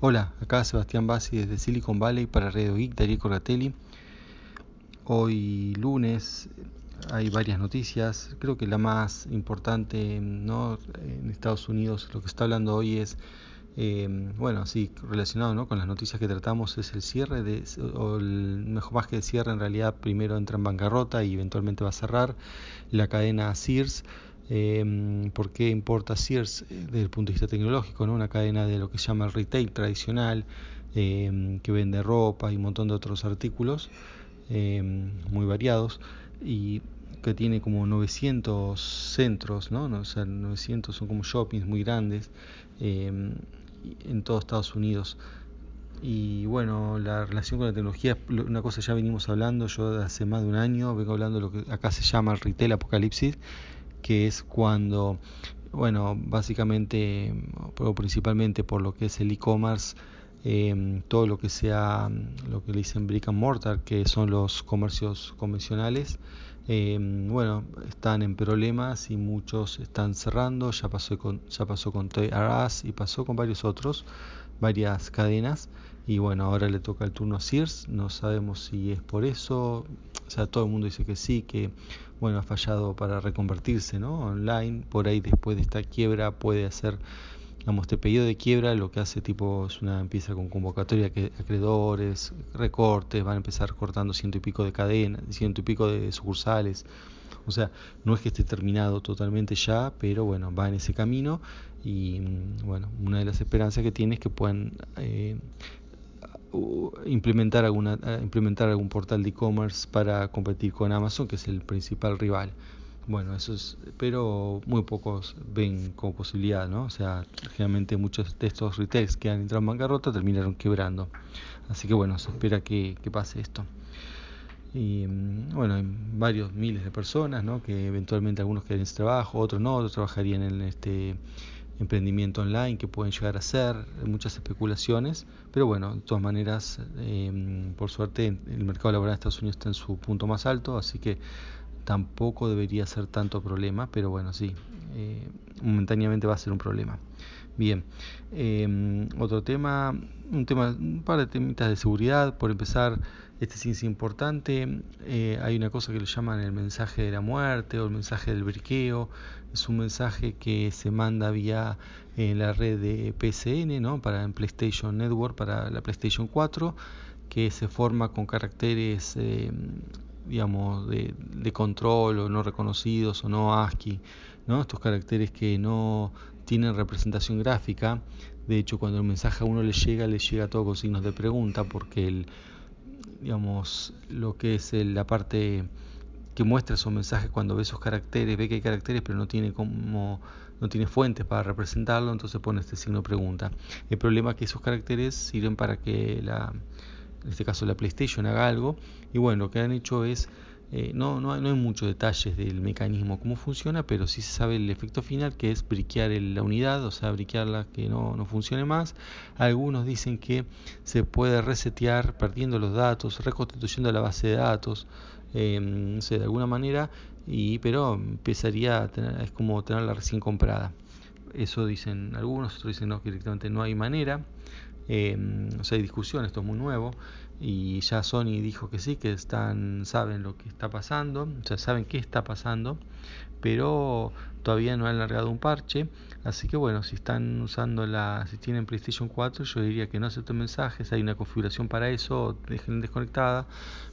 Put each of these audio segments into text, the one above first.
Hola, acá Sebastián Bassi desde Silicon Valley para Radio Geek, Darío Corratelli. Hoy lunes hay varias noticias, creo que la más importante en Estados Unidos, lo que está hablando hoy es, eh, bueno, sí, relacionado ¿no? con las noticias que tratamos, es el cierre, de, o el, mejor más que el cierre, en realidad primero entra en bancarrota y eventualmente va a cerrar la cadena Sears. Eh, ¿Por qué importa Sears eh, desde el punto de vista tecnológico? ¿no? Una cadena de lo que se llama el retail tradicional, eh, que vende ropa y un montón de otros artículos eh, muy variados y que tiene como 900 centros, ¿no? O sea, 900 son como shoppings muy grandes en todo Estados Unidos. Y bueno, la relación con la tecnología es una cosa ya venimos hablando, yo hace más de un año vengo hablando de lo que acá se llama el retail apocalipsis, que es cuando, bueno, básicamente o principalmente por lo que es el e-commerce, eh, todo lo que sea lo que le dicen brick and mortar, que son los comercios convencionales, eh, bueno, están en problemas y muchos están cerrando, ya pasó con, ya pasó con Us y pasó con varios otros, varias cadenas. Y bueno, ahora le toca el turno a Sears, no sabemos si es por eso, o sea, todo el mundo dice que sí, que bueno, ha fallado para reconvertirse ¿no? online, por ahí después de esta quiebra puede hacer, digamos, este pedido de quiebra, lo que hace tipo es una empieza con convocatoria de acreedores, recortes, van a empezar cortando ciento y pico de cadenas, ciento y pico de sucursales, o sea, no es que esté terminado totalmente ya, pero bueno, va en ese camino y bueno, una de las esperanzas que tiene es que puedan eh, implementar alguna implementar algún portal de e-commerce para competir con Amazon que es el principal rival. Bueno eso es pero muy pocos ven como posibilidad no o sea generalmente muchos de estos retails que han entrado en bancarrota terminaron quebrando. Así que bueno se espera que, que pase esto. Y bueno hay varios miles de personas no que eventualmente algunos quedarían sin trabajo otros no otros trabajarían en este emprendimiento online que pueden llegar a ser, muchas especulaciones, pero bueno, de todas maneras, eh, por suerte, el mercado laboral de Estados Unidos está en su punto más alto, así que tampoco debería ser tanto problema, pero bueno, sí, eh, momentáneamente va a ser un problema. Bien, eh, otro tema, un tema, un par de temitas de seguridad, por empezar, este sí es importante, eh, hay una cosa que le llaman el mensaje de la muerte o el mensaje del briqueo, es un mensaje que se manda vía eh, la red de PSN, ¿no? para en PlayStation Network, para la PlayStation 4, que se forma con caracteres eh, digamos de, control o no reconocidos o no ASCII, ¿no? estos caracteres que no tienen representación gráfica, de hecho cuando el mensaje a uno le llega, le llega todo con signos de pregunta, porque el, digamos, lo que es la parte que muestra esos mensajes cuando ve esos caracteres, ve que hay caracteres pero no tiene como no tiene fuentes para representarlo, entonces pone este signo de pregunta. El problema es que esos caracteres sirven para que la en este caso la PlayStation haga algo y bueno, lo que han hecho es eh, no, no, no hay muchos detalles del mecanismo, cómo funciona, pero sí se sabe el efecto final, que es briquear la unidad, o sea, briquearla que no, no funcione más. Algunos dicen que se puede resetear perdiendo los datos, reconstituyendo la base de datos, eh, no sé, de alguna manera, y, pero empezaría a tener, es como tenerla recién comprada. Eso dicen algunos, otros dicen no, que directamente no hay manera. Eh, o sea, hay discusión, esto es muy nuevo y ya Sony dijo que sí, que están saben lo que está pasando, o sea, saben qué está pasando, pero todavía no han largado un parche, así que bueno, si están usando la, si tienen PlayStation 4, yo diría que no acepten mensajes, hay una configuración para eso, dejen desconectada,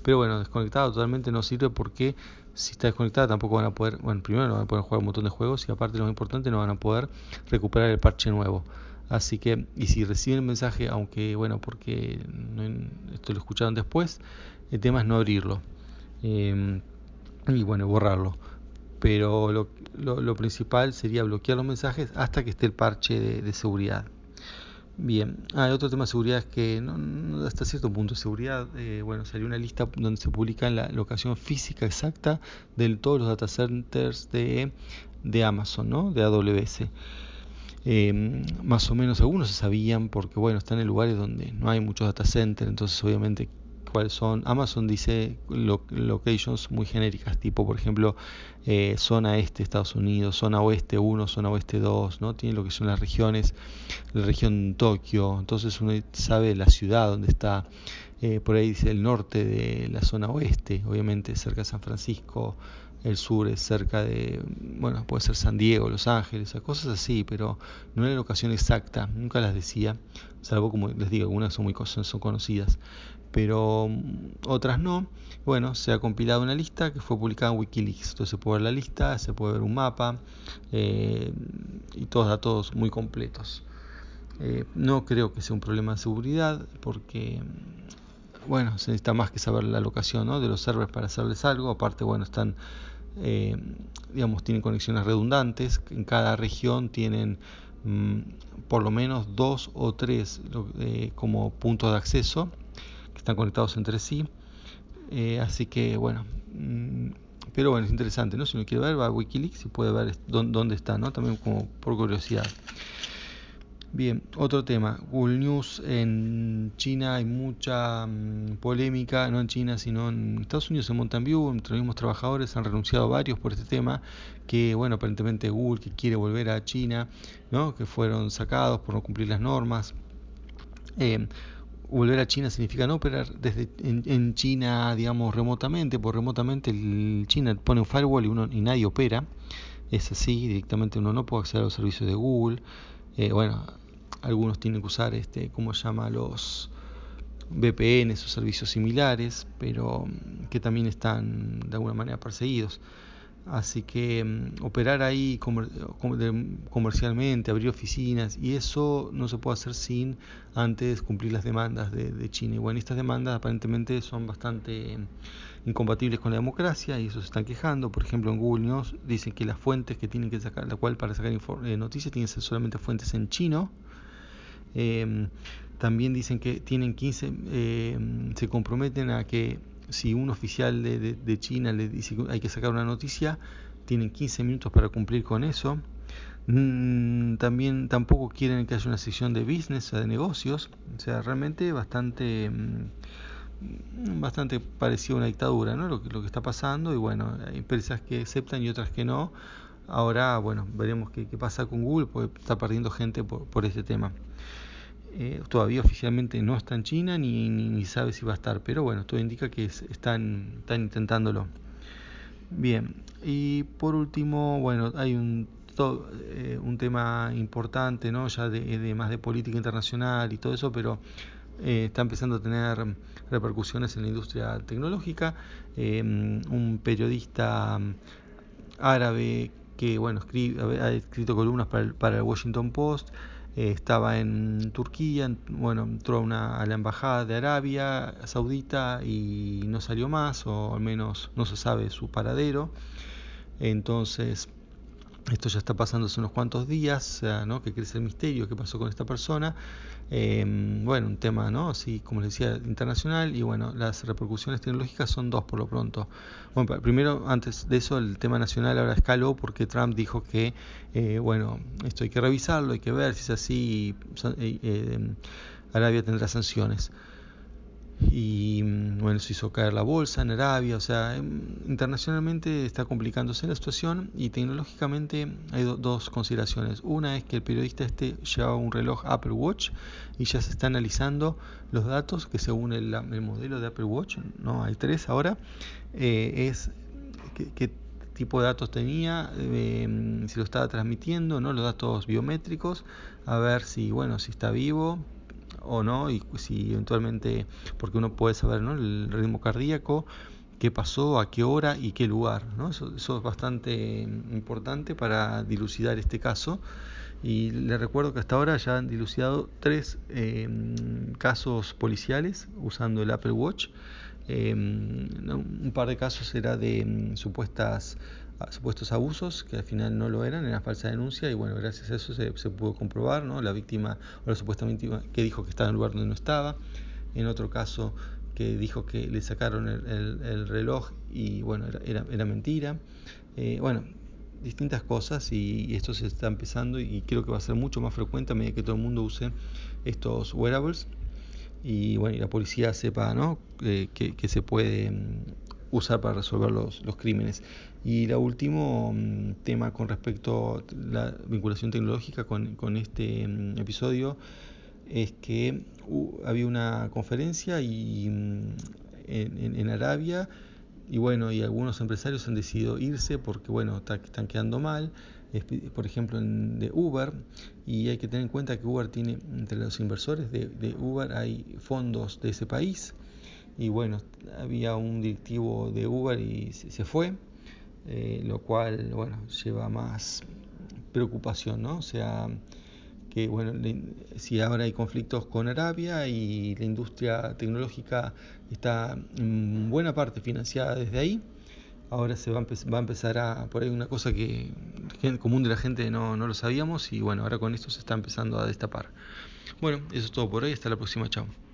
pero bueno, desconectada totalmente no sirve porque si está desconectada tampoco van a poder, bueno, primero no van a poder jugar un montón de juegos y aparte lo más importante no van a poder recuperar el parche nuevo. Así que, y si reciben el mensaje, aunque bueno, porque no, esto lo escucharon después, el tema es no abrirlo. Eh, y bueno, borrarlo. Pero lo, lo, principal sería bloquear los mensajes hasta que esté el parche de, seguridad. Bien, ah, otro tema de seguridad es que no, no, hasta cierto punto seguridad, eh, bueno, salió una lista donde se publica la locación física exacta de todos los data centers de, de Amazon, ¿no? de AWS. Eh, más o menos algunos se sabían porque bueno están en lugares donde no hay muchos data centers entonces obviamente cuáles son. Amazon dice locations muy genéricas, tipo por ejemplo eh, zona este Estados Unidos, zona oeste 1, zona oeste 2, ¿no? Tiene lo que son las regiones, la región Tokio, entonces uno sabe la ciudad donde está. Eh, por ahí dice el norte de la zona oeste, obviamente cerca de San Francisco, el sur es cerca de, bueno, puede ser San Diego, Los Ángeles, cosas así, pero no es la locación exacta, nunca las decía, salvo como les digo, algunas son muy son conocidas, pero mm, otras no. Bueno, se ha compilado una lista que fue publicada en Wikileaks, entonces se puede ver la lista, se puede ver un mapa eh, y todos datos muy completos. Eh, no creo que sea un problema de seguridad porque mm, bueno, se necesita más que saber la locación ¿no? de los servers para hacerles algo. Aparte, bueno, están eh, digamos, tienen conexiones redundantes, en cada región tienen mm, por lo menos dos o tres como puntos de acceso que están conectados entre sí. Eh, así que bueno, mm, pero bueno, es interesante, ¿no? Si uno quiere ver, va a Wikileaks y puede ver dónde está, ¿no? También como por curiosidad. Bien, otro tema. Google News en China hay mucha mm, polémica, no en China, sino en Estados Unidos, en Mountain View, entre los mismos trabajadores han renunciado varios por este tema, que bueno, aparentemente Google que quiere volver a China, ¿no? que fueron sacados por no cumplir las normas. Eh, volver a China significa no operar desde en, China, digamos, remotamente, porque remotamente el China pone un firewall y, uno, y nadie opera. Es así, directamente uno no puede acceder a los servicios de Google. Eh, bueno, algunos tienen que usar este, ¿cómo se llama? los VPN o servicios similares, pero mm, que también están de alguna manera perseguidos. Así que mm, operar ahí comercialmente, abrir oficinas, y eso no se puede hacer sin antes cumplir las demandas de, China. Y bueno, estas demandas aparentemente son bastante mm, incompatibles con la democracia y eso se están quejando. Por ejemplo, en Google News dicen que las fuentes que tienen que sacar, la cual para sacar eh, noticias tienen que ser solamente fuentes en chino Em, también dicen que tienen 15, em, se comprometen a que si un oficial de, China le dice que hay que sacar una noticia, tienen 15 minutos para cumplir con eso. Mm, también tampoco quieren que haya una sección de business o de negocios, o sea, realmente bastante mm, bastante parecido a una dictadura, ¿no? Lo que, lo que está pasando y bueno, hay empresas que aceptan y otras que no. Ahora, bueno, veremos qué, pasa con Google, porque está perdiendo gente por, por este tema. Eh, todavía oficialmente no está en China ni, ni, sabe si va a estar, pero bueno, todo indica que están, están intentándolo. Bien, y por último, bueno, hay un, eh, un tema importante, ¿no? ya de, más de política internacional y todo eso, pero eh, está empezando a tener repercusiones en la industria tecnológica. un periodista árabe que bueno, escribe, ha escrito columnas para para el Washington Post, eh, estaba en Turquía, bueno, entró una, a la embajada de Arabia Saudita y no salió más, o al menos no se sabe su paradero. Entonces, esto ya está pasando hace unos cuantos días, ¿no? que crece el misterio, qué pasó con esta persona. Em, bueno, un tema, ¿no? Así como les decía, internacional y bueno, las repercusiones tecnológicas son dos por lo pronto. Bueno, primero, antes de eso, el tema nacional ahora escaló porque Trump dijo que, eh, bueno, esto hay que revisarlo, hay que ver si es así, eh, eh, Arabia tendrá sanciones y mm, bueno, se hizo caer la bolsa en Arabia, o sea, em, internacionalmente está complicándose la situación y tecnológicamente hay dos consideraciones. Una es que el periodista este llevaba un reloj Apple Watch y ya se está analizando los datos que según el, modelo de Apple Watch, no hay tres ahora, eh, es qué tipo de datos tenía, em, si lo estaba transmitiendo, no los datos biométricos, a ver si bueno, si está vivo, o no, y si eventualmente, porque uno puede saber ¿no? el ritmo cardíaco, qué pasó, a qué hora y qué lugar. ¿no? Eso, es bastante importante para dilucidar este caso. Y le recuerdo que hasta ahora ya han dilucidado tres eh, casos policiales usando el Apple Watch. Eh, un par de casos era de mm, supuestas supuestos abusos que al final no lo eran, era falsa denuncia y bueno, gracias a eso se, se pudo comprobar, ¿no? La víctima o la supuesta víctima que dijo que estaba en el lugar donde no estaba, en otro caso que dijo que le sacaron el, el, reloj y bueno, era, era, mentira. Eh, bueno, distintas cosas y, esto se está empezando y creo que va a ser mucho más frecuente a medida que todo el mundo use estos wearables. y bueno, y la policía sepa ¿no? Eh, que, se puede mm, usar para resolver los, los crímenes. Y el último mm, tema con respecto a la vinculación tecnológica con, con este mm, episodio es que había una conferencia y, en, en, Arabia y bueno, y algunos empresarios han decidido irse porque bueno, están quedando mal por ejemplo de Uber, y hay que tener en cuenta que Uber tiene, entre los inversores de, de Uber hay fondos de ese país, y bueno, había un directivo de Uber y se, fue, eh, lo cual, bueno, lleva más preocupación, ¿no? O sea, que bueno, si ahora hay conflictos con Arabia y la industria tecnológica está en buena parte financiada desde ahí, ahora se va a, va a empezar a, por ahí una cosa que, común de la gente no, no lo sabíamos y bueno, ahora con esto se está empezando a destapar. Bueno, eso es todo por hoy, hasta la próxima, chao.